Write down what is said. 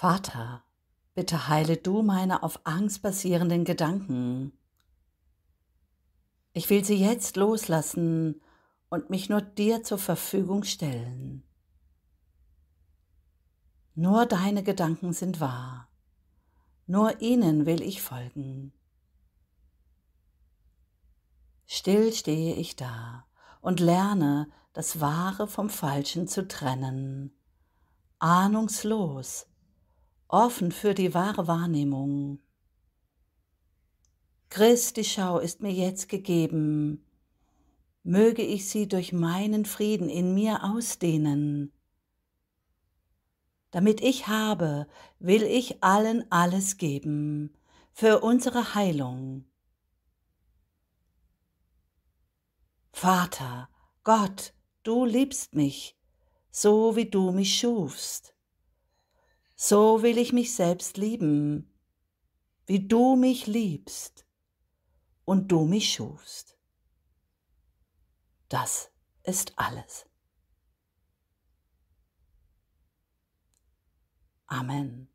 Vater, bitte heile du meine auf Angst basierenden Gedanken. Ich will sie jetzt loslassen und mich nur dir zur Verfügung stellen. Nur deine Gedanken sind wahr, nur ihnen will ich folgen. Still stehe ich da und lerne, das Wahre vom Falschen zu trennen, ahnungslos, offen für die wahre Wahrnehmung. Christi Schau ist mir jetzt gegeben, möge ich sie durch meinen Frieden in mir ausdehnen. Damit ich habe, will ich allen alles geben, für unsere Heilung. Vater, Gott, du liebst mich, so wie du mich schufst. So will ich mich selbst lieben, wie du mich liebst und du mich schufst. Das ist alles. Amen.